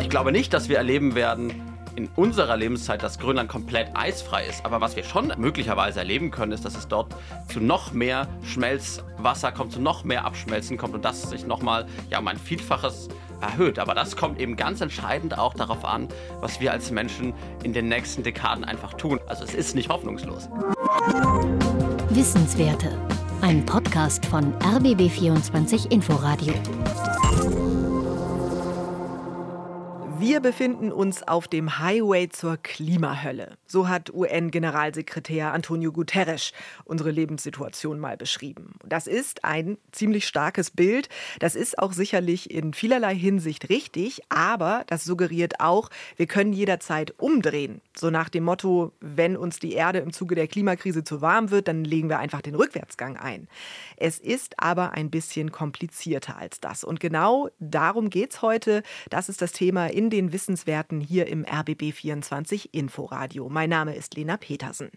Ich glaube nicht, dass wir erleben werden, in unserer Lebenszeit, dass Grönland komplett eisfrei ist. Aber was wir schon möglicherweise erleben können, ist, dass es dort zu noch mehr Schmelzwasser kommt, zu noch mehr Abschmelzen kommt und das sich nochmal ja, um ein Vielfaches erhöht. Aber das kommt eben ganz entscheidend auch darauf an, was wir als Menschen in den nächsten Dekaden einfach tun. Also es ist nicht hoffnungslos. Wissenswerte. Ein Podcast von RBB24 Inforadio. Wir befinden uns auf dem Highway zur Klimahölle. So hat UN-Generalsekretär Antonio Guterres unsere Lebenssituation mal beschrieben. Das ist ein ziemlich starkes Bild. Das ist auch sicherlich in vielerlei Hinsicht richtig, aber das suggeriert auch, wir können jederzeit umdrehen. So nach dem Motto, wenn uns die Erde im Zuge der Klimakrise zu warm wird, dann legen wir einfach den Rückwärtsgang ein. Es ist aber ein bisschen komplizierter als das. Und genau darum geht es heute. Das ist das Thema in den Wissenswerten hier im RBB24 Inforadio. Mein Name ist Lena Petersen.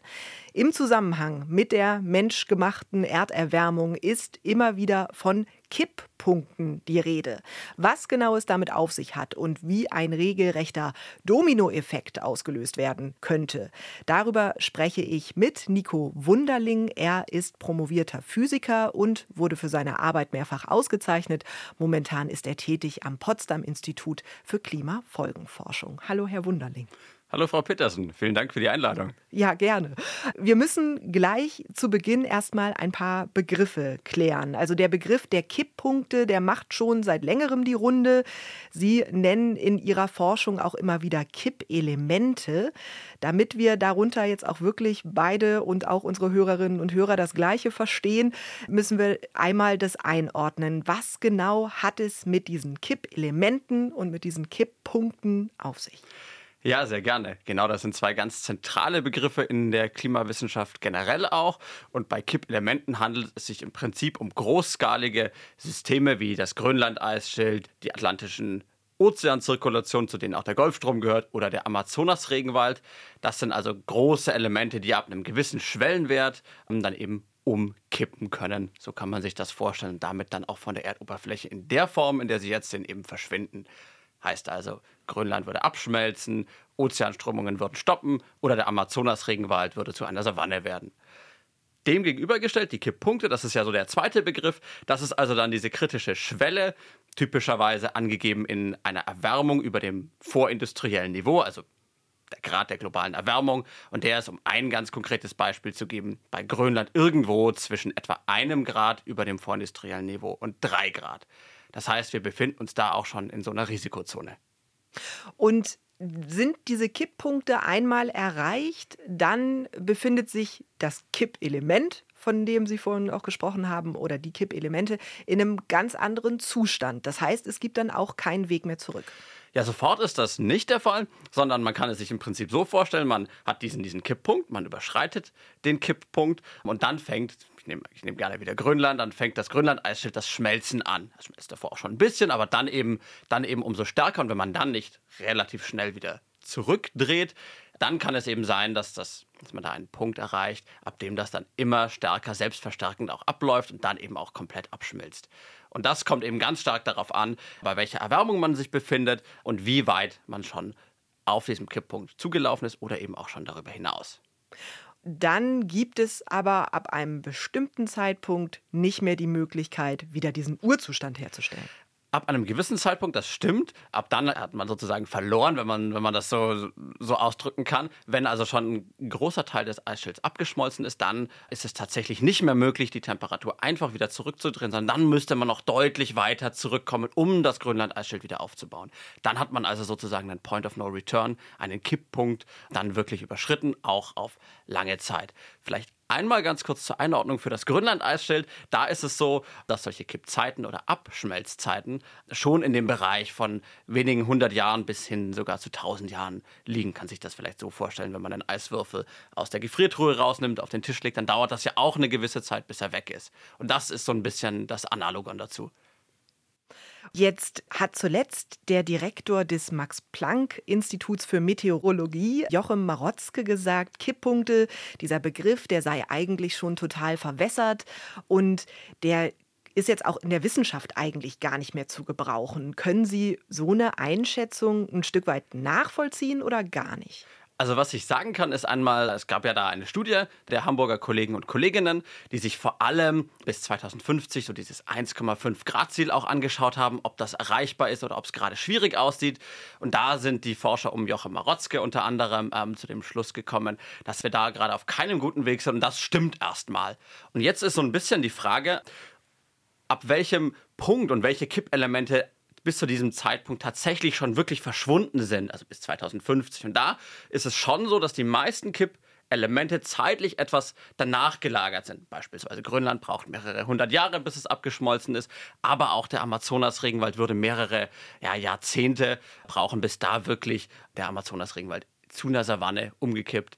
Im Zusammenhang mit der menschgemachten Erderwärmung ist immer wieder von Kipppunkten die Rede. Was genau es damit auf sich hat und wie ein regelrechter Dominoeffekt ausgelöst werden könnte, darüber spreche ich mit Nico Wunderling. Er ist promovierter Physiker und wurde für seine Arbeit mehrfach ausgezeichnet. Momentan ist er tätig am Potsdam Institut für Klimafolgenforschung. Hallo, Herr Wunderling. Hallo Frau Petersen, vielen Dank für die Einladung. Ja, gerne. Wir müssen gleich zu Beginn erstmal ein paar Begriffe klären. Also der Begriff der Kipppunkte, der macht schon seit längerem die Runde. Sie nennen in Ihrer Forschung auch immer wieder Kippelemente. Damit wir darunter jetzt auch wirklich beide und auch unsere Hörerinnen und Hörer das Gleiche verstehen, müssen wir einmal das einordnen. Was genau hat es mit diesen Kippelementen und mit diesen Kipppunkten auf sich? Ja, sehr gerne. Genau, das sind zwei ganz zentrale Begriffe in der Klimawissenschaft generell auch. Und bei Kippelementen handelt es sich im Prinzip um großskalige Systeme wie das Grönland-Eisschild, die atlantischen Ozeanzirkulation, zu denen auch der Golfstrom gehört, oder der Amazonas-Regenwald. Das sind also große Elemente, die ab einem gewissen Schwellenwert ähm, dann eben umkippen können. So kann man sich das vorstellen und damit dann auch von der Erdoberfläche in der Form, in der sie jetzt sind, eben verschwinden. Heißt also, Grönland würde abschmelzen, Ozeanströmungen würden stoppen oder der Amazonas-Regenwald würde zu einer Savanne werden. Dem gegenübergestellt die Kipppunkte, das ist ja so der zweite Begriff, das ist also dann diese kritische Schwelle, typischerweise angegeben in einer Erwärmung über dem vorindustriellen Niveau, also der Grad der globalen Erwärmung. Und der ist, um ein ganz konkretes Beispiel zu geben, bei Grönland irgendwo zwischen etwa einem Grad über dem vorindustriellen Niveau und drei Grad. Das heißt, wir befinden uns da auch schon in so einer Risikozone. Und sind diese Kipppunkte einmal erreicht, dann befindet sich das Kippelement, von dem Sie vorhin auch gesprochen haben, oder die Kippelemente in einem ganz anderen Zustand. Das heißt, es gibt dann auch keinen Weg mehr zurück. Ja, sofort ist das nicht der Fall, sondern man kann es sich im Prinzip so vorstellen, man hat diesen, diesen Kipppunkt, man überschreitet den Kipppunkt und dann fängt, ich nehme ich nehm gerne wieder Grönland, dann fängt das Grönland-Eisschild das Schmelzen an. Das schmelzt davor auch schon ein bisschen, aber dann eben, dann eben umso stärker und wenn man dann nicht relativ schnell wieder zurückdreht, dann kann es eben sein, dass, das, dass man da einen Punkt erreicht, ab dem das dann immer stärker selbstverstärkend auch abläuft und dann eben auch komplett abschmilzt. Und das kommt eben ganz stark darauf an, bei welcher Erwärmung man sich befindet und wie weit man schon auf diesem Kipppunkt zugelaufen ist oder eben auch schon darüber hinaus. Dann gibt es aber ab einem bestimmten Zeitpunkt nicht mehr die Möglichkeit, wieder diesen Urzustand herzustellen ab einem gewissen Zeitpunkt, das stimmt, ab dann hat man sozusagen verloren, wenn man, wenn man das so, so ausdrücken kann. Wenn also schon ein großer Teil des Eisschilds abgeschmolzen ist, dann ist es tatsächlich nicht mehr möglich, die Temperatur einfach wieder zurückzudrehen, sondern dann müsste man noch deutlich weiter zurückkommen, um das Grönland-Eisschild wieder aufzubauen. Dann hat man also sozusagen einen Point of No Return, einen Kipppunkt, dann wirklich überschritten, auch auf lange Zeit. Vielleicht Einmal ganz kurz zur Einordnung für das Grönland-Eisschild. Da ist es so, dass solche Kippzeiten oder Abschmelzzeiten schon in dem Bereich von wenigen hundert Jahren bis hin sogar zu tausend Jahren liegen. Kann sich das vielleicht so vorstellen, wenn man einen Eiswürfel aus der Gefriertruhe rausnimmt, auf den Tisch legt, dann dauert das ja auch eine gewisse Zeit, bis er weg ist. Und das ist so ein bisschen das Analogon dazu. Jetzt hat zuletzt der Direktor des Max-Planck-Instituts für Meteorologie, Jochem Marotzke, gesagt, Kipppunkte, dieser Begriff, der sei eigentlich schon total verwässert und der ist jetzt auch in der Wissenschaft eigentlich gar nicht mehr zu gebrauchen. Können Sie so eine Einschätzung ein Stück weit nachvollziehen oder gar nicht? Also was ich sagen kann, ist einmal, es gab ja da eine Studie der Hamburger Kollegen und Kolleginnen, die sich vor allem bis 2050 so dieses 1,5 Grad Ziel auch angeschaut haben, ob das erreichbar ist oder ob es gerade schwierig aussieht. Und da sind die Forscher um Joachim Marotzke unter anderem ähm, zu dem Schluss gekommen, dass wir da gerade auf keinem guten Weg sind. Und das stimmt erstmal. Und jetzt ist so ein bisschen die Frage, ab welchem Punkt und welche Kippelemente bis zu diesem Zeitpunkt tatsächlich schon wirklich verschwunden sind, also bis 2050. Und da ist es schon so, dass die meisten Kippelemente zeitlich etwas danach gelagert sind. Beispielsweise Grönland braucht mehrere hundert Jahre, bis es abgeschmolzen ist, aber auch der Amazonas-Regenwald würde mehrere ja, Jahrzehnte brauchen, bis da wirklich der Amazonas-Regenwald zu einer Savanne umgekippt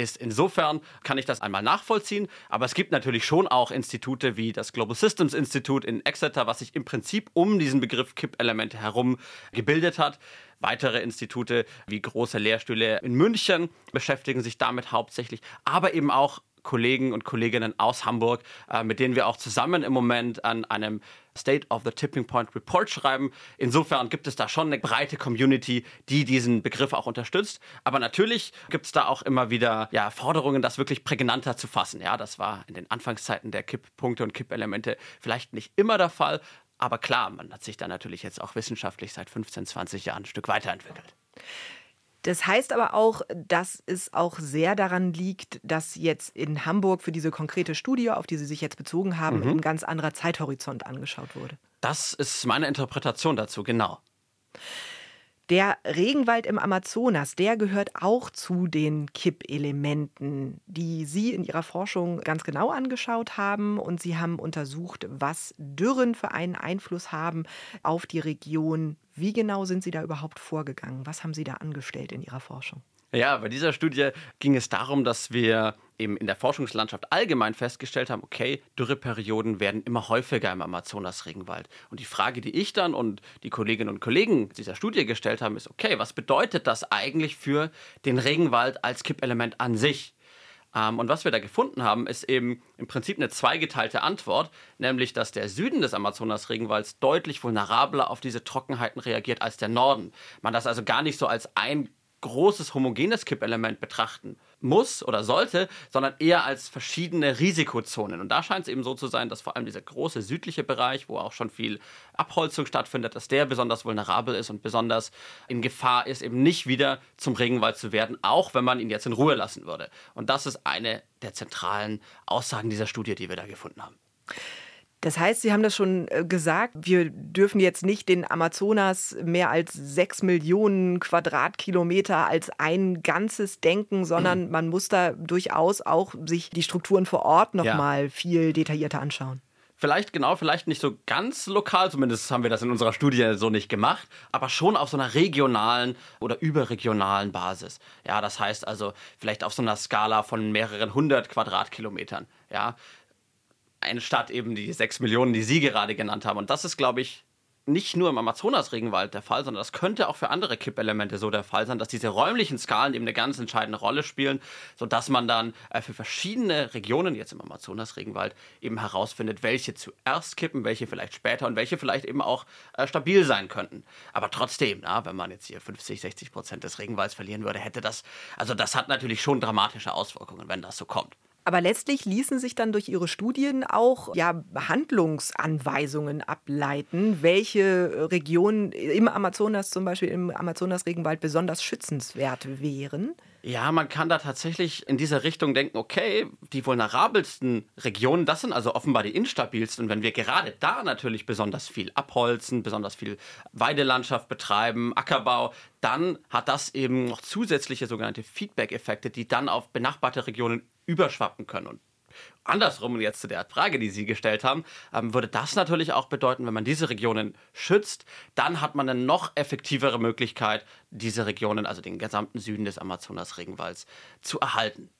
ist. Insofern kann ich das einmal nachvollziehen, aber es gibt natürlich schon auch Institute wie das Global Systems Institute in Exeter, was sich im Prinzip um diesen Begriff Kippelemente herum gebildet hat. Weitere Institute wie große Lehrstühle in München beschäftigen sich damit hauptsächlich, aber eben auch Kollegen und Kolleginnen aus Hamburg, äh, mit denen wir auch zusammen im Moment an einem State of the Tipping Point Report schreiben. Insofern gibt es da schon eine breite Community, die diesen Begriff auch unterstützt. Aber natürlich gibt es da auch immer wieder ja, Forderungen, das wirklich prägnanter zu fassen. Ja, das war in den Anfangszeiten der Kipppunkte und Kippelemente vielleicht nicht immer der Fall. Aber klar, man hat sich da natürlich jetzt auch wissenschaftlich seit 15, 20 Jahren ein Stück weiterentwickelt. Das heißt aber auch, dass es auch sehr daran liegt, dass jetzt in Hamburg für diese konkrete Studie, auf die Sie sich jetzt bezogen haben, mhm. ein ganz anderer Zeithorizont angeschaut wurde. Das ist meine Interpretation dazu, genau. Der Regenwald im Amazonas, der gehört auch zu den Kippelementen, die Sie in Ihrer Forschung ganz genau angeschaut haben. Und Sie haben untersucht, was Dürren für einen Einfluss haben auf die Region. Wie genau sind Sie da überhaupt vorgegangen? Was haben Sie da angestellt in Ihrer Forschung? Ja, bei dieser Studie ging es darum, dass wir eben in der Forschungslandschaft allgemein festgestellt haben, okay, Dürreperioden werden immer häufiger im Amazonas-Regenwald. Und die Frage, die ich dann und die Kolleginnen und Kollegen dieser Studie gestellt haben, ist, okay, was bedeutet das eigentlich für den Regenwald als Kippelement an sich? Ähm, und was wir da gefunden haben, ist eben im Prinzip eine zweigeteilte Antwort, nämlich dass der Süden des Amazonas-Regenwalds deutlich vulnerabler auf diese Trockenheiten reagiert als der Norden. Man das also gar nicht so als ein großes homogenes Kippelement betrachten muss oder sollte, sondern eher als verschiedene Risikozonen. Und da scheint es eben so zu sein, dass vor allem dieser große südliche Bereich, wo auch schon viel Abholzung stattfindet, dass der besonders vulnerabel ist und besonders in Gefahr ist, eben nicht wieder zum Regenwald zu werden, auch wenn man ihn jetzt in Ruhe lassen würde. Und das ist eine der zentralen Aussagen dieser Studie, die wir da gefunden haben. Das heißt, Sie haben das schon äh, gesagt, wir dürfen jetzt nicht den Amazonas mehr als sechs Millionen Quadratkilometer als ein Ganzes denken, sondern man muss da durchaus auch sich die Strukturen vor Ort nochmal ja. viel detaillierter anschauen. Vielleicht genau, vielleicht nicht so ganz lokal, zumindest haben wir das in unserer Studie so nicht gemacht, aber schon auf so einer regionalen oder überregionalen Basis. Ja, das heißt also vielleicht auf so einer Skala von mehreren hundert Quadratkilometern. Ja, eine Stadt eben die sechs Millionen, die Sie gerade genannt haben. Und das ist, glaube ich, nicht nur im Amazonas-Regenwald der Fall, sondern das könnte auch für andere Kippelemente so der Fall sein, dass diese räumlichen Skalen eben eine ganz entscheidende Rolle spielen, sodass man dann äh, für verschiedene Regionen, jetzt im Amazonas-Regenwald, eben herausfindet, welche zuerst kippen, welche vielleicht später und welche vielleicht eben auch äh, stabil sein könnten. Aber trotzdem, na, wenn man jetzt hier 50, 60 Prozent des Regenwalds verlieren würde, hätte das, also das hat natürlich schon dramatische Auswirkungen, wenn das so kommt. Aber letztlich ließen sich dann durch Ihre Studien auch ja, Handlungsanweisungen ableiten, welche Regionen im Amazonas, zum Beispiel im Amazonas-Regenwald, besonders schützenswert wären. Ja, man kann da tatsächlich in dieser Richtung denken, okay, die vulnerabelsten Regionen, das sind also offenbar die instabilsten. Und wenn wir gerade da natürlich besonders viel abholzen, besonders viel Weidelandschaft betreiben, Ackerbau, dann hat das eben noch zusätzliche sogenannte Feedback-Effekte, die dann auf benachbarte Regionen überschwappen können. Und andersrum jetzt zu der Frage, die Sie gestellt haben, ähm, würde das natürlich auch bedeuten, wenn man diese Regionen schützt, dann hat man eine noch effektivere Möglichkeit, diese Regionen, also den gesamten Süden des Amazonas-Regenwalds, zu erhalten.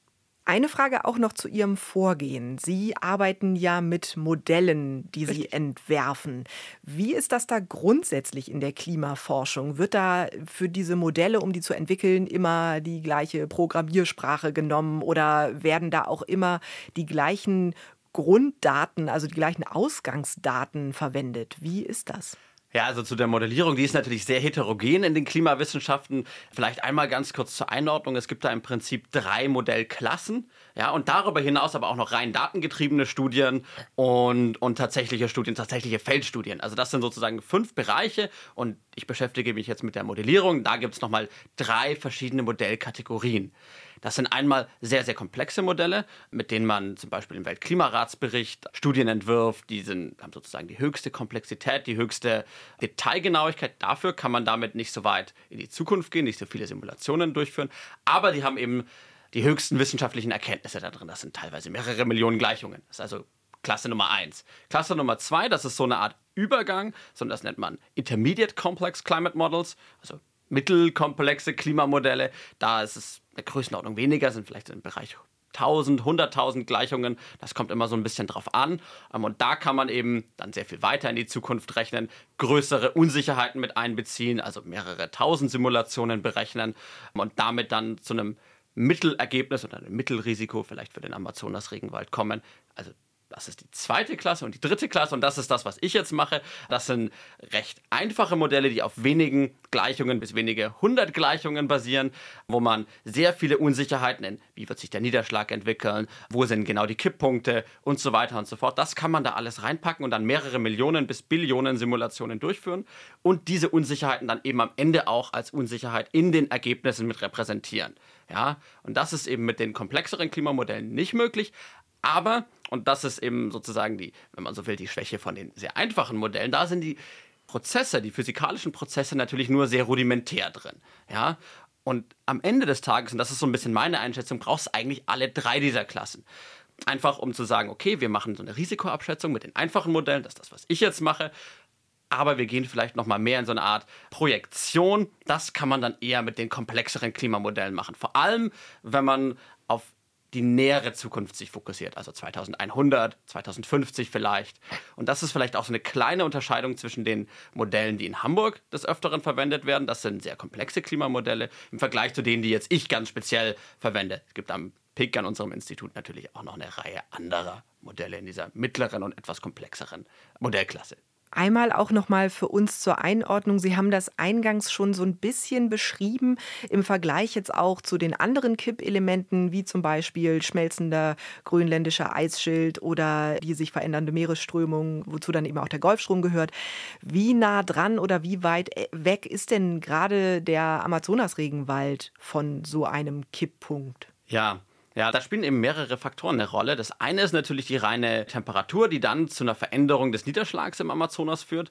Eine Frage auch noch zu Ihrem Vorgehen. Sie arbeiten ja mit Modellen, die Sie Richtig. entwerfen. Wie ist das da grundsätzlich in der Klimaforschung? Wird da für diese Modelle, um die zu entwickeln, immer die gleiche Programmiersprache genommen oder werden da auch immer die gleichen Grunddaten, also die gleichen Ausgangsdaten verwendet. Wie ist das? Ja, also zu der Modellierung, die ist natürlich sehr heterogen in den Klimawissenschaften. Vielleicht einmal ganz kurz zur Einordnung. Es gibt da im Prinzip drei Modellklassen. Ja, und darüber hinaus aber auch noch rein datengetriebene Studien und, und tatsächliche Studien, tatsächliche Feldstudien. Also das sind sozusagen fünf Bereiche und ich beschäftige mich jetzt mit der Modellierung. Da gibt es nochmal drei verschiedene Modellkategorien. Das sind einmal sehr, sehr komplexe Modelle, mit denen man zum Beispiel im Weltklimaratsbericht Studien entwirft. Die sind, haben sozusagen die höchste Komplexität, die höchste Detailgenauigkeit. Dafür kann man damit nicht so weit in die Zukunft gehen, nicht so viele Simulationen durchführen. Aber die haben eben die höchsten wissenschaftlichen Erkenntnisse da drin. Das sind teilweise mehrere Millionen Gleichungen. Das ist also Klasse Nummer eins. Klasse Nummer zwei, das ist so eine Art Übergang, sondern das nennt man Intermediate Complex Climate Models, also mittelkomplexe Klimamodelle. Da ist es eine Größenordnung weniger, sind vielleicht im Bereich 1000, 100.000 Gleichungen. Das kommt immer so ein bisschen drauf an. Ähm, und da kann man eben dann sehr viel weiter in die Zukunft rechnen, größere Unsicherheiten mit einbeziehen, also mehrere tausend Simulationen berechnen und damit dann zu einem Mittelergebnis oder einem Mittelrisiko vielleicht für den Amazonas-Regenwald kommen. Also das ist die zweite Klasse und die dritte Klasse und das ist das, was ich jetzt mache. Das sind recht einfache Modelle, die auf wenigen Gleichungen bis wenige hundert Gleichungen basieren, wo man sehr viele Unsicherheiten in, wie wird sich der Niederschlag entwickeln, wo sind genau die Kipppunkte und so weiter und so fort. Das kann man da alles reinpacken und dann mehrere Millionen bis Billionen Simulationen durchführen und diese Unsicherheiten dann eben am Ende auch als Unsicherheit in den Ergebnissen mit repräsentieren. Ja, und das ist eben mit den komplexeren Klimamodellen nicht möglich. Aber, und das ist eben sozusagen die, wenn man so will, die Schwäche von den sehr einfachen Modellen, da sind die Prozesse, die physikalischen Prozesse natürlich nur sehr rudimentär drin. Ja? Und am Ende des Tages, und das ist so ein bisschen meine Einschätzung, brauchst du eigentlich alle drei dieser Klassen. Einfach um zu sagen, okay, wir machen so eine Risikoabschätzung mit den einfachen Modellen, das ist das, was ich jetzt mache. Aber wir gehen vielleicht noch mal mehr in so eine Art Projektion. Das kann man dann eher mit den komplexeren Klimamodellen machen. Vor allem, wenn man auf die nähere Zukunft sich fokussiert, also 2100, 2050 vielleicht. Und das ist vielleicht auch so eine kleine Unterscheidung zwischen den Modellen, die in Hamburg des Öfteren verwendet werden. Das sind sehr komplexe Klimamodelle im Vergleich zu denen, die jetzt ich ganz speziell verwende. Es gibt am PIC an unserem Institut natürlich auch noch eine Reihe anderer Modelle in dieser mittleren und etwas komplexeren Modellklasse. Einmal auch noch mal für uns zur Einordnung. Sie haben das eingangs schon so ein bisschen beschrieben im Vergleich jetzt auch zu den anderen Kippelementen, wie zum Beispiel schmelzender grönländischer Eisschild oder die sich verändernde Meeresströmung, wozu dann eben auch der Golfstrom gehört. Wie nah dran oder wie weit äh, weg ist denn gerade der Amazonasregenwald von so einem Kipppunkt? Ja, ja, da spielen eben mehrere Faktoren eine Rolle. Das eine ist natürlich die reine Temperatur, die dann zu einer Veränderung des Niederschlags im Amazonas führt.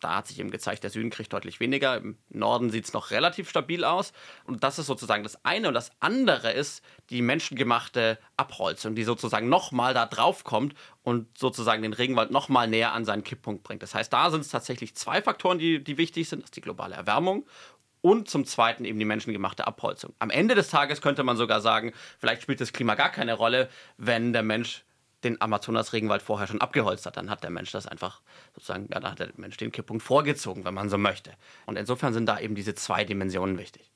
Da hat sich eben gezeigt, der Süden kriegt deutlich weniger. Im Norden sieht es noch relativ stabil aus. Und das ist sozusagen das eine. Und das andere ist die menschengemachte Abholzung, die sozusagen nochmal da drauf kommt und sozusagen den Regenwald nochmal näher an seinen Kipppunkt bringt. Das heißt, da sind es tatsächlich zwei Faktoren, die, die wichtig sind. Das ist die globale Erwärmung und zum Zweiten eben die menschengemachte Abholzung. Am Ende des Tages könnte man sogar sagen, vielleicht spielt das Klima gar keine Rolle, wenn der Mensch den Amazonas-Regenwald vorher schon abgeholzt hat. Dann hat der Mensch das einfach sozusagen, ja, dann hat der Mensch den Kipppunkt vorgezogen, wenn man so möchte. Und insofern sind da eben diese zwei Dimensionen wichtig.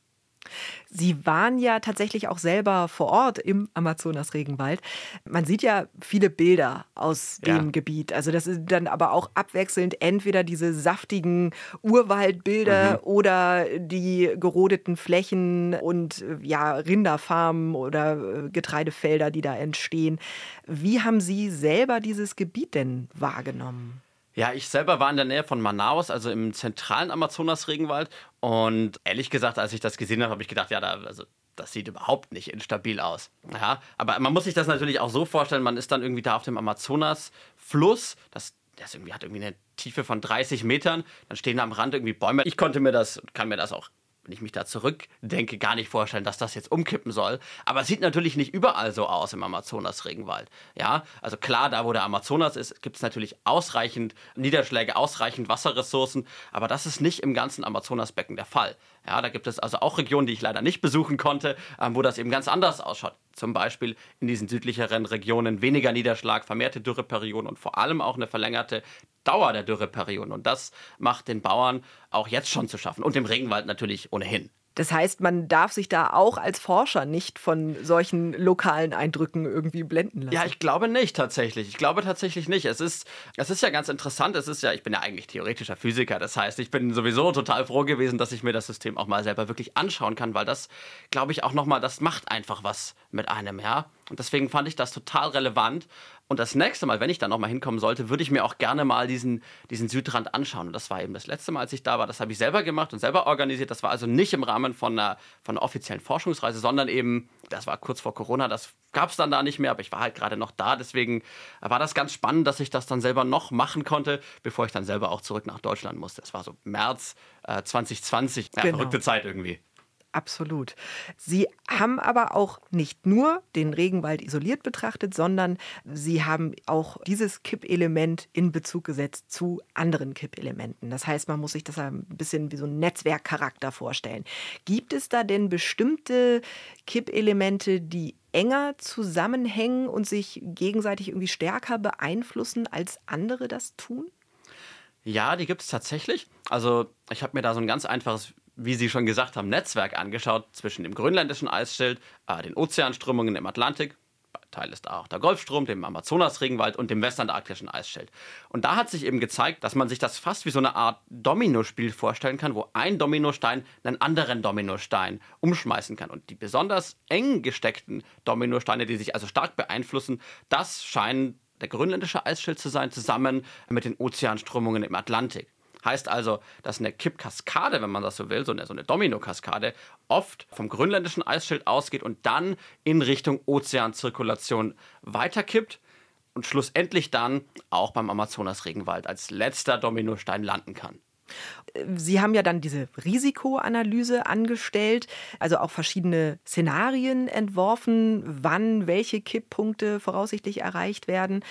Sie waren ja tatsächlich auch selber vor Ort im Amazonas-Regenwald. Man sieht ja viele Bilder aus dem ja. Gebiet. Also das sind dann aber auch abwechselnd entweder diese saftigen Urwaldbilder mhm. oder die gerodeten Flächen und ja, Rinderfarmen oder äh, Getreidefelder, die da entstehen. Wie haben Sie selber dieses Gebiet denn wahrgenommen? Ja, ich selber war in der Nähe von Manaus, also im zentralen Amazonas-Regenwald. Und ehrlich gesagt, als ich das gesehen habe, habe ich gedacht, ja, da, also, das sieht überhaupt nicht instabil aus. Ja, aber man muss sich das natürlich auch so vorstellen, man ist dann irgendwie da auf dem Amazonas-Fluss, das, das irgendwie hat irgendwie eine Tiefe von 30 Metern, dann stehen da am Rand irgendwie Bäume. Ich konnte mir das, kann mir das auch wenn ich mich da zurückdenke, gar nicht vorstellen, dass das jetzt umkippen soll. Aber es sieht natürlich nicht überall so aus im Amazonas-Regenwald. Ja, also klar, da wo der Amazonas ist, gibt es natürlich ausreichend Niederschläge, ausreichend Wasserressourcen. Aber das ist nicht im ganzen Amazonasbecken der Fall. Ja, da gibt es also auch Regionen, die ich leider nicht besuchen konnte, ähm, wo das eben ganz anders ausschaut. Zum Beispiel in diesen südlicheren Regionen weniger Niederschlag, vermehrte Dürreperioden und vor allem auch eine verlängerte Dauer der Dürreperioden. Und das macht den Bauern auch jetzt schon zu schaffen und dem Regenwald natürlich ohnehin. Das heißt, man darf sich da auch als Forscher nicht von solchen lokalen Eindrücken irgendwie blenden lassen. Ja, ich glaube nicht tatsächlich. Ich glaube tatsächlich nicht. Es ist, es ist ja ganz interessant. Es ist ja, ich bin ja eigentlich theoretischer Physiker. Das heißt, ich bin sowieso total froh gewesen, dass ich mir das System auch mal selber wirklich anschauen kann, weil das, glaube ich, auch nochmal, das macht einfach was mit einem, ja. Und deswegen fand ich das total relevant. Und das nächste Mal, wenn ich da nochmal hinkommen sollte, würde ich mir auch gerne mal diesen, diesen Südrand anschauen. Und das war eben das letzte Mal, als ich da war. Das habe ich selber gemacht und selber organisiert. Das war also nicht im Rahmen von einer, von einer offiziellen Forschungsreise, sondern eben, das war kurz vor Corona, das gab es dann da nicht mehr, aber ich war halt gerade noch da. Deswegen war das ganz spannend, dass ich das dann selber noch machen konnte, bevor ich dann selber auch zurück nach Deutschland musste. Das war so März äh, 2020. Ja, genau. verrückte Zeit irgendwie. Absolut. Sie haben aber auch nicht nur den Regenwald isoliert betrachtet, sondern Sie haben auch dieses Kippelement in Bezug gesetzt zu anderen Kippelementen. Das heißt, man muss sich das ein bisschen wie so ein Netzwerkcharakter vorstellen. Gibt es da denn bestimmte Kippelemente, die enger zusammenhängen und sich gegenseitig irgendwie stärker beeinflussen, als andere das tun? Ja, die gibt es tatsächlich. Also ich habe mir da so ein ganz einfaches wie Sie schon gesagt haben, Netzwerk angeschaut zwischen dem grönländischen Eisschild, äh, den Ozeanströmungen im Atlantik, Teil ist auch der Golfstrom, dem Amazonasregenwald und dem westantarktischen Eisschild. Und da hat sich eben gezeigt, dass man sich das fast wie so eine Art Dominospiel vorstellen kann, wo ein Dominostein einen anderen Dominostein umschmeißen kann. Und die besonders eng gesteckten Dominosteine, die sich also stark beeinflussen, das scheinen der grönländische Eisschild zu sein, zusammen mit den Ozeanströmungen im Atlantik. Heißt also, dass eine Kippkaskade, wenn man das so will, so eine, so eine Dominokaskade, oft vom grönländischen Eisschild ausgeht und dann in Richtung Ozeanzirkulation weiterkippt und schlussendlich dann auch beim Amazonasregenwald als letzter Dominostein landen kann. Sie haben ja dann diese Risikoanalyse angestellt, also auch verschiedene Szenarien entworfen, wann welche Kipppunkte voraussichtlich erreicht werden.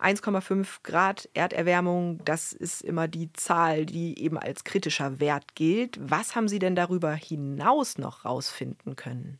1,5 Grad Erderwärmung, das ist immer die Zahl, die eben als kritischer Wert gilt. Was haben Sie denn darüber hinaus noch rausfinden können?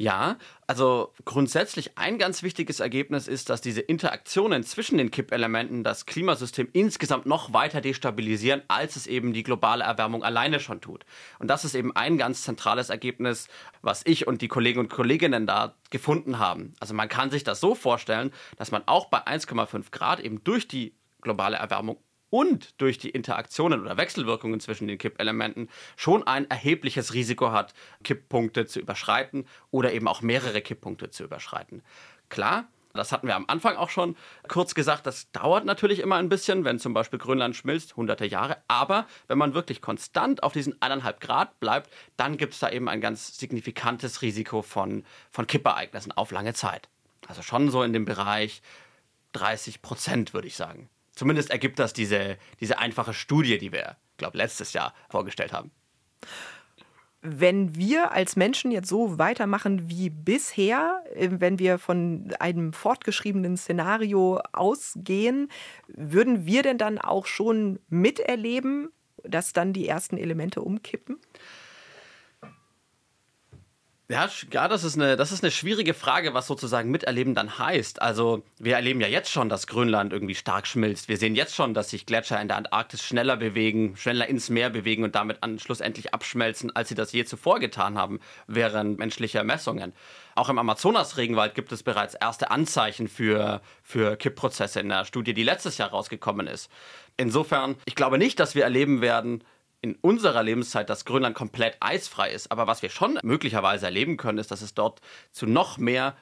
Ja, also grundsätzlich ein ganz wichtiges Ergebnis ist, dass diese Interaktionen zwischen den Kippelementen das Klimasystem insgesamt noch weiter destabilisieren, als es eben die globale Erwärmung alleine schon tut. Und das ist eben ein ganz zentrales Ergebnis, was ich und die Kollegen und Kolleginnen da gefunden haben. Also man kann sich das so vorstellen, dass man auch bei 1,5 Grad eben durch die globale Erwärmung und durch die Interaktionen oder Wechselwirkungen zwischen den Kippelementen schon ein erhebliches Risiko hat, Kipppunkte zu überschreiten oder eben auch mehrere Kipppunkte zu überschreiten. Klar, das hatten wir am Anfang auch schon kurz gesagt, das dauert natürlich immer ein bisschen, wenn zum Beispiel Grönland schmilzt, hunderte Jahre. Aber wenn man wirklich konstant auf diesen eineinhalb Grad bleibt, dann gibt es da eben ein ganz signifikantes Risiko von, von Kippereignissen auf lange Zeit. Also schon so in dem Bereich 30 Prozent, würde ich sagen. Zumindest ergibt das diese, diese einfache Studie, die wir, glaube letztes Jahr vorgestellt haben. Wenn wir als Menschen jetzt so weitermachen wie bisher, äh, wenn wir von einem fortgeschriebenen Szenario ausgehen, würden wir denn dann auch schon miterleben, dass dann die ersten Elemente umkippen? Ja, ja das, ist eine, das ist eine schwierige Frage, was sozusagen miterleben dann heißt. Also, wir erleben ja jetzt schon, dass Grönland irgendwie stark schmilzt. Wir sehen jetzt schon, dass sich Gletscher in der Antarktis schneller bewegen, schneller ins Meer bewegen und damit an schlussendlich abschmelzen, als sie das je zuvor getan haben, während menschlicher Messungen. Auch im Amazonas-Regenwald gibt es bereits erste Anzeichen für, für Kippprozesse in der Studie, die letztes Jahr rausgekommen ist. Insofern, ich glaube nicht, dass wir erleben werden, in unserer Lebenszeit, dass Grönland komplett eisfrei ist. Aber was wir schon möglicherweise erleben können, ist, dass es dort zu noch mehr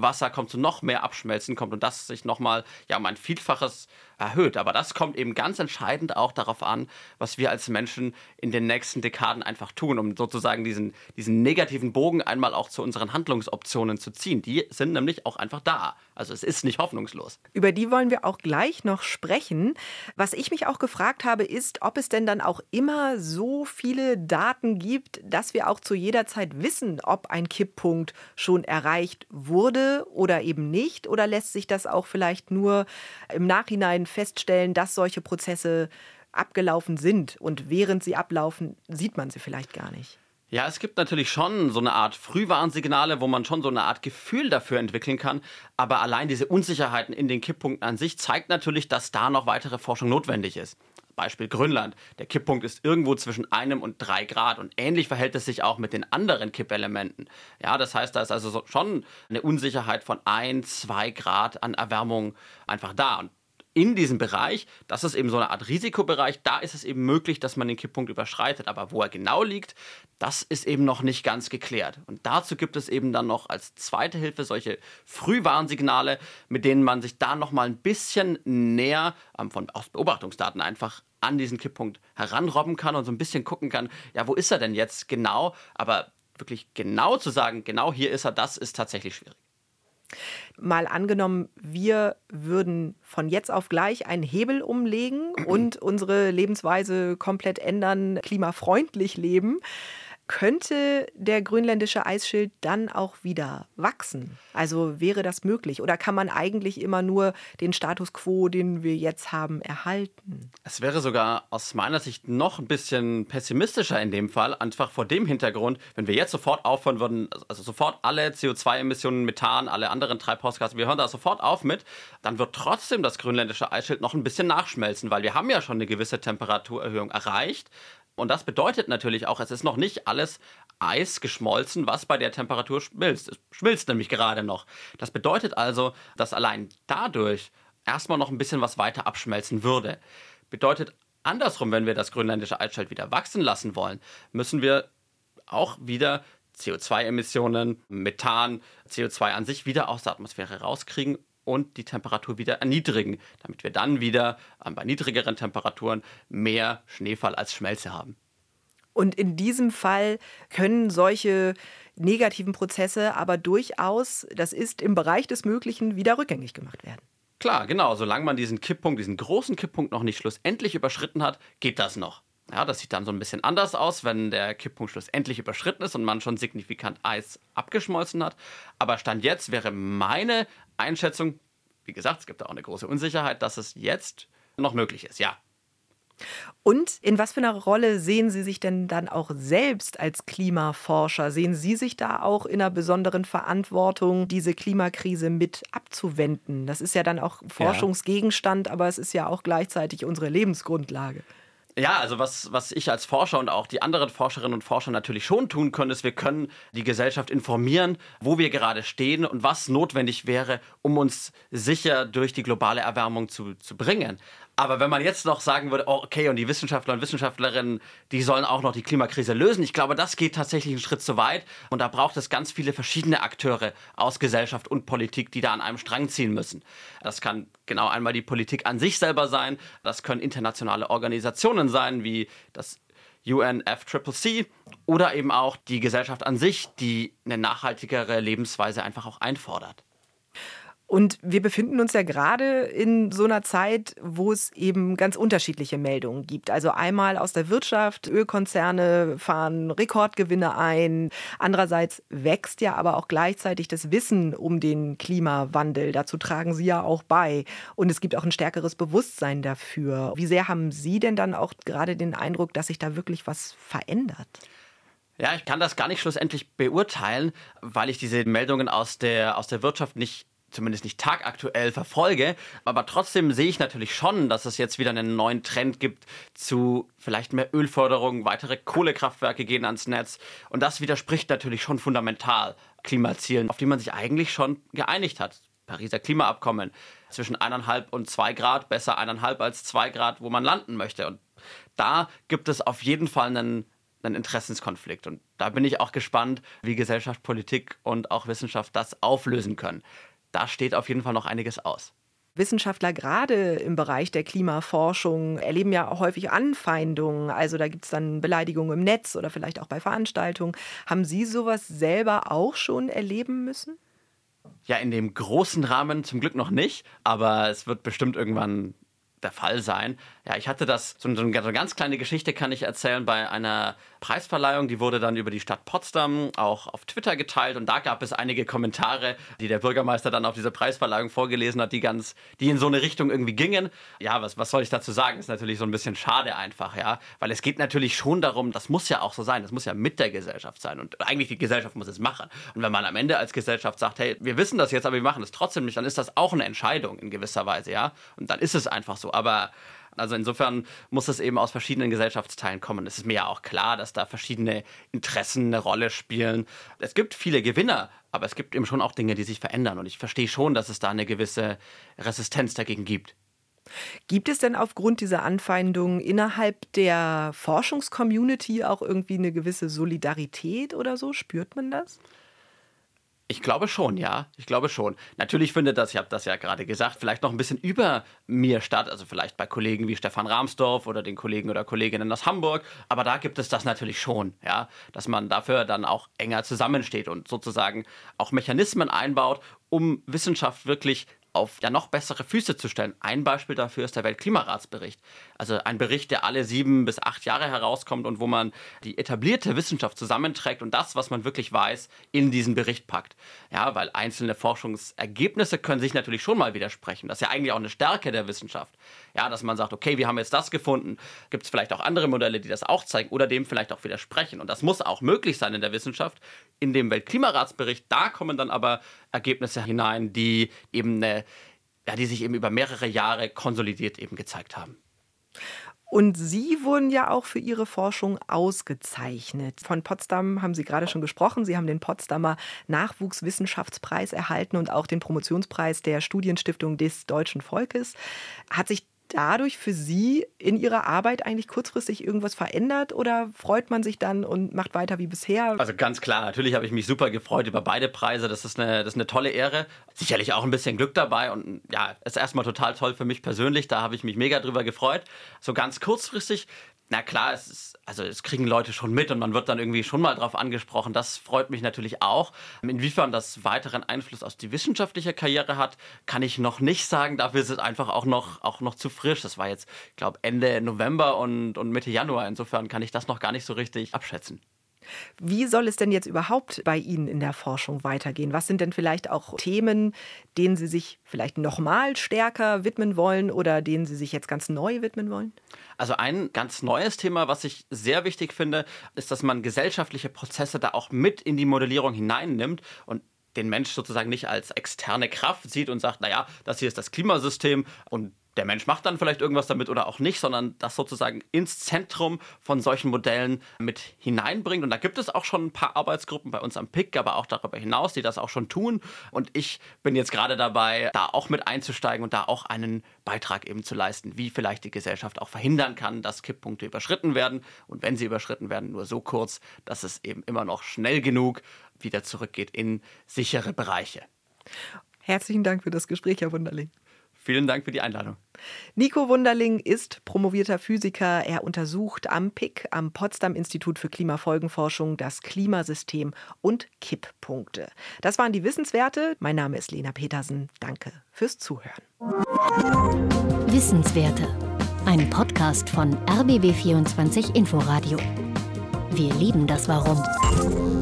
Schmelzwasser kommt, zu noch mehr Abschmelzen kommt und das sich nochmal ja, um ein Vielfaches erhöht. Aber das kommt eben ganz entscheidend auch darauf an, was wir als Menschen in den nächsten Dekaden einfach tun, um sozusagen diesen, diesen negativen Bogen einmal auch zu unseren Handlungsoptionen zu ziehen. Die sind nämlich auch einfach da. Also es ist nicht hoffnungslos. Über die wollen wir auch gleich noch sprechen. Was ich mich auch gefragt habe, ist, ob es denn dann auch immer so viele Daten gibt, dass wir auch zu jeder Zeit wissen, ob ein Kipppunkt schon erreicht wurde oder eben nicht. Oder lässt sich das auch vielleicht nur im Nachhinein feststellen, dass solche Prozesse abgelaufen sind und während sie ablaufen, sieht man sie vielleicht gar nicht. Ja, es gibt natürlich schon so eine Art Frühwarnsignale, wo man schon so eine Art Gefühl dafür entwickeln kann. Aber allein diese Unsicherheiten in den Kipppunkten an sich zeigt natürlich, dass da noch weitere Forschung notwendig ist. Beispiel Grönland. Der Kipppunkt ist irgendwo zwischen einem und drei Grad und ähnlich verhält es sich auch mit den anderen Kippelementen. Ja, das heißt, da ist also schon eine Unsicherheit von ein, zwei Grad an Erwärmung einfach da. Und in diesem Bereich, das ist eben so eine Art Risikobereich, da ist es eben möglich, dass man den Kipppunkt überschreitet. Aber wo er genau liegt, das ist eben noch nicht ganz geklärt. Und dazu gibt es eben dann noch als zweite Hilfe solche Frühwarnsignale, mit denen man sich da noch mal ein bisschen näher ähm, von, aus Beobachtungsdaten einfach an diesen Kipppunkt heranrobben kann und so ein bisschen gucken kann, ja, wo ist er denn jetzt genau? Aber wirklich genau zu sagen, genau hier ist er, das ist tatsächlich schwierig. Mal angenommen, wir würden von jetzt auf gleich einen Hebel umlegen und unsere Lebensweise komplett ändern, klimafreundlich leben könnte der grönländische Eisschild dann auch wieder wachsen? Also wäre das möglich? Oder kann man eigentlich immer nur den Status quo, den wir jetzt haben, erhalten? Es wäre sogar aus meiner Sicht noch ein bisschen pessimistischer in dem Fall, einfach vor dem Hintergrund, wenn wir jetzt sofort aufhören würden, also sofort alle CO2-Emissionen, Methan, alle anderen Treibhausgase, wir hören da sofort auf mit, dann wird trotzdem das grönländische Eisschild noch ein bisschen nachschmelzen, weil wir haben ja schon eine gewisse Temperaturerhöhung erreicht. Und das bedeutet natürlich auch, es ist noch nicht alles Eis geschmolzen, was bei der Temperatur schmilzt. Es schmilzt nämlich gerade noch. Das bedeutet also, dass allein dadurch erstmal noch ein bisschen was weiter abschmelzen würde. Bedeutet andersrum, wenn wir das grönländische Eisschild wieder wachsen lassen wollen, müssen wir auch wieder CO2-Emissionen, Methan, CO2 an sich wieder aus der Atmosphäre rauskriegen und die Temperatur wieder erniedrigen, damit wir dann wieder äh, bei niedrigeren Temperaturen mehr Schneefall als Schmelze haben. Und in diesem Fall können solche negativen Prozesse aber durchaus, das ist im Bereich des Möglichen, wieder rückgängig gemacht werden. Klar, genau. Solange man diesen Kipppunkt, diesen großen Kipppunkt noch nicht schlussendlich überschritten hat, geht das noch. Ja, das sieht dann so ein bisschen anders aus, wenn der Kipppunkt schlussendlich überschritten ist und man schon signifikant Eis abgeschmolzen hat. Aber Stand jetzt wäre meine Einschätzung, wie gesagt, es gibt da auch eine große Unsicherheit, dass es jetzt noch möglich ist, ja. Und in was für einer Rolle sehen Sie sich denn dann auch selbst als Klimaforscher? Sehen Sie sich da auch in einer besonderen Verantwortung, diese Klimakrise mit abzuwenden? Das ist ja dann auch Forschungsgegenstand, aber es ist ja auch gleichzeitig unsere Lebensgrundlage. Ja, also was, was ich als Forscher und auch die anderen Forscherinnen und Forscher natürlich schon tun können, ist, wir können die Gesellschaft informieren, wo wir gerade stehen und was notwendig wäre, um uns sicher durch die globale Erwärmung zu, zu bringen. Aber wenn man jetzt noch sagen würde, oh, okay, und die Wissenschaftler und Wissenschaftlerinnen, die sollen auch noch die Klimakrise lösen, ich glaube, das geht tatsächlich einen Schritt zu weit. Und da braucht es ganz viele verschiedene Akteure aus Gesellschaft und Politik, die da an einem Strang ziehen müssen. Das kann genau einmal die Politik an sich selber sein, das können internationale Organisationen sein, wie das UNFCCC oder eben auch die Gesellschaft an sich, die eine nachhaltigere Lebensweise einfach auch einfordert. Und wir befinden uns ja gerade in so einer Zeit, wo es eben ganz unterschiedliche Meldungen gibt. Also einmal aus der Wirtschaft, Ölkonzerne fahren Rekordgewinne ein. Andererseits wächst ja aber auch gleichzeitig das Wissen um den Klimawandel. Dazu tragen Sie ja auch bei. Und es gibt auch ein stärkeres Bewusstsein dafür. Wie sehr haben Sie denn dann auch gerade den Eindruck, dass sich da wirklich was verändert? Ja, ich kann das gar nicht schlussendlich beurteilen, weil ich diese Meldungen aus der, aus der Wirtschaft nicht zumindest nicht tagaktuell verfolge. Aber trotzdem sehe ich natürlich schon, dass es jetzt wieder einen neuen Trend gibt zu vielleicht mehr Ölförderung, weitere Kohlekraftwerke gehen ans Netz. Und das widerspricht natürlich schon fundamental Klimazielen, auf die man sich eigentlich schon geeinigt hat. Pariser Klimaabkommen zwischen eineinhalb und zwei Grad, besser eineinhalb als zwei Grad, wo man landen möchte. Und da gibt es auf jeden Fall einen einen Interessenskonflikt. Und da bin ich auch gespannt, wie Gesellschaft, Politik und auch Wissenschaft das auflösen können da steht auf jeden Fall noch einiges aus. Wissenschaftler gerade im Bereich der Klimaforschung erleben ja auch häufig Anfeindungen. Also da gibt es dann Beleidigungen im Netz oder vielleicht auch bei Veranstaltungen. Haben Sie sowas selber auch schon erleben müssen? Ja, in dem großen Rahmen zum Glück noch nicht, aber es wird bestimmt irgendwann der Fall sein. Ja, ich hatte das, so eine, ganz kleine Geschichte kann ich erzählen bei einer Preisverleihung, die wurde dann über die Stadt Potsdam auch auf Twitter geteilt und da gab es einige Kommentare, die der Bürgermeister dann auf dieser Preisverleihung vorgelesen hat, die ganz, die in so eine Richtung irgendwie gingen. Ja, was, was soll ich dazu sagen? Ist natürlich so ein bisschen schade einfach, ja, weil es geht natürlich schon darum, das muss ja auch so sein, das muss ja mit der Gesellschaft sein und eigentlich die Gesellschaft muss es machen. Und wenn man am Ende als Gesellschaft sagt, hey, wir wissen das jetzt, aber wir machen es trotzdem nicht, dann ist das auch eine Entscheidung in gewisser Weise, ja, und dann ist es einfach so. Aber Also insofern muss es eben aus verschiedenen Gesellschaftsteilen kommen. Es ist mir ja auch klar, dass da verschiedene Interessen eine Rolle spielen. Es gibt viele Gewinner, aber es gibt eben schon auch Dinge, die sich verändern. Und ich verstehe schon, dass es da eine gewisse Resistenz dagegen gibt. Gibt es denn aufgrund dieser Anfeindungen innerhalb der Forschungscommunity auch irgendwie eine gewisse Solidarität oder so? Spürt man das? Ich glaube schon, ja. Ich glaube schon. Natürlich findet das, ich habe das ja gerade gesagt, vielleicht noch ein bisschen über mir statt. Also vielleicht bei Kollegen wie Stefan Rahmsdorf oder den Kollegen oder Kolleginnen aus Hamburg. Aber da gibt es das natürlich schon, ja. Dass man dafür dann auch enger zusammensteht und sozusagen auch Mechanismen einbaut, um Wissenschaft wirklich auf ja noch bessere Füße zu stellen. Ein Beispiel dafür ist der Weltklimaratsbericht. Also ein Bericht, der alle sieben bis acht Jahre herauskommt und wo man die etablierte Wissenschaft zusammenträgt und das, was man wirklich weiß, in diesen Bericht packt. Ja, weil einzelne Forschungsergebnisse können sich natürlich schon mal widersprechen. Das ist ja eigentlich auch eine Stärke der Wissenschaft. Ja, dass man sagt, okay, wir haben jetzt das gefunden. Gibt es vielleicht auch andere Modelle, die das auch zeigen oder dem vielleicht auch widersprechen. Und das muss auch möglich sein in der Wissenschaft. In dem Weltklimaratsbericht, da kommen dann aber Ergebnisse hinein, die eben eine, ja, die sich eben über mehrere Jahre konsolidiert eben gezeigt haben. Und Sie wurden ja auch für Ihre Forschung ausgezeichnet. Von Potsdam haben Sie gerade schon gesprochen. Sie haben den Potsdamer Nachwuchswissenschaftspreis erhalten und auch den Promotionspreis der Studienstiftung des deutschen Volkes. Hat sich dadurch für Sie in Ihrer Arbeit eigentlich kurzfristig irgendwas verändert oder freut man sich dann und macht weiter wie bisher? Also ganz klar, natürlich habe ich mich super gefreut über beide Preise. Das ist eine, das ist eine tolle Ehre. Sicherlich auch ein bisschen Glück dabei und ja, ist erstmal total toll für mich persönlich. Da habe ich mich mega drüber gefreut. So ganz kurzfristig na klar, es ist, also es kriegen Leute schon mit und man wird dann irgendwie schon mal drauf angesprochen. Das freut mich natürlich auch. Inwiefern das weiteren Einfluss auf die wissenschaftliche Karriere hat, kann ich noch nicht sagen. Dafür ist es einfach auch noch, auch noch zu frisch. Das war jetzt, ich glaube, Ende November und, und Mitte Januar. Insofern kann ich das noch gar nicht so richtig abschätzen. Wie soll es denn jetzt überhaupt bei Ihnen in der Forschung weitergehen? Was sind denn vielleicht auch Themen, denen Sie sich vielleicht nochmal stärker widmen wollen oder denen Sie sich jetzt ganz neu widmen wollen? Also ein ganz neues Thema, was ich sehr wichtig finde, ist, dass man gesellschaftliche Prozesse da auch mit in die Modellierung hineinnimmt und den Mensch sozusagen nicht als externe Kraft sieht und sagt, naja, das hier ist das Klimasystem und der Mensch macht dann vielleicht irgendwas damit oder auch nicht, sondern das sozusagen ins Zentrum von solchen Modellen mit hineinbringt. Und da gibt es auch schon ein paar Arbeitsgruppen bei uns am PIC, aber auch darüber hinaus, die das auch schon tun. Und ich bin jetzt gerade dabei, da auch mit einzusteigen und da auch einen Beitrag eben zu leisten, wie vielleicht die Gesellschaft auch verhindern kann, dass Kipppunkte überschritten werden. Und wenn sie überschritten werden, nur so kurz, dass es eben immer noch schnell genug wieder zurückgeht in sichere Bereiche. Herzlichen Dank für das Gespräch, Herr Wunderling. Vielen Dank für die Einladung. Nico Wunderling ist promovierter Physiker. Er untersucht am PIC, am Potsdam Institut für Klimafolgenforschung, das Klimasystem und Kipppunkte. Das waren die Wissenswerte. Mein Name ist Lena Petersen. Danke fürs Zuhören. Wissenswerte. Ein Podcast von RBB24 Inforadio. Wir lieben das Warum.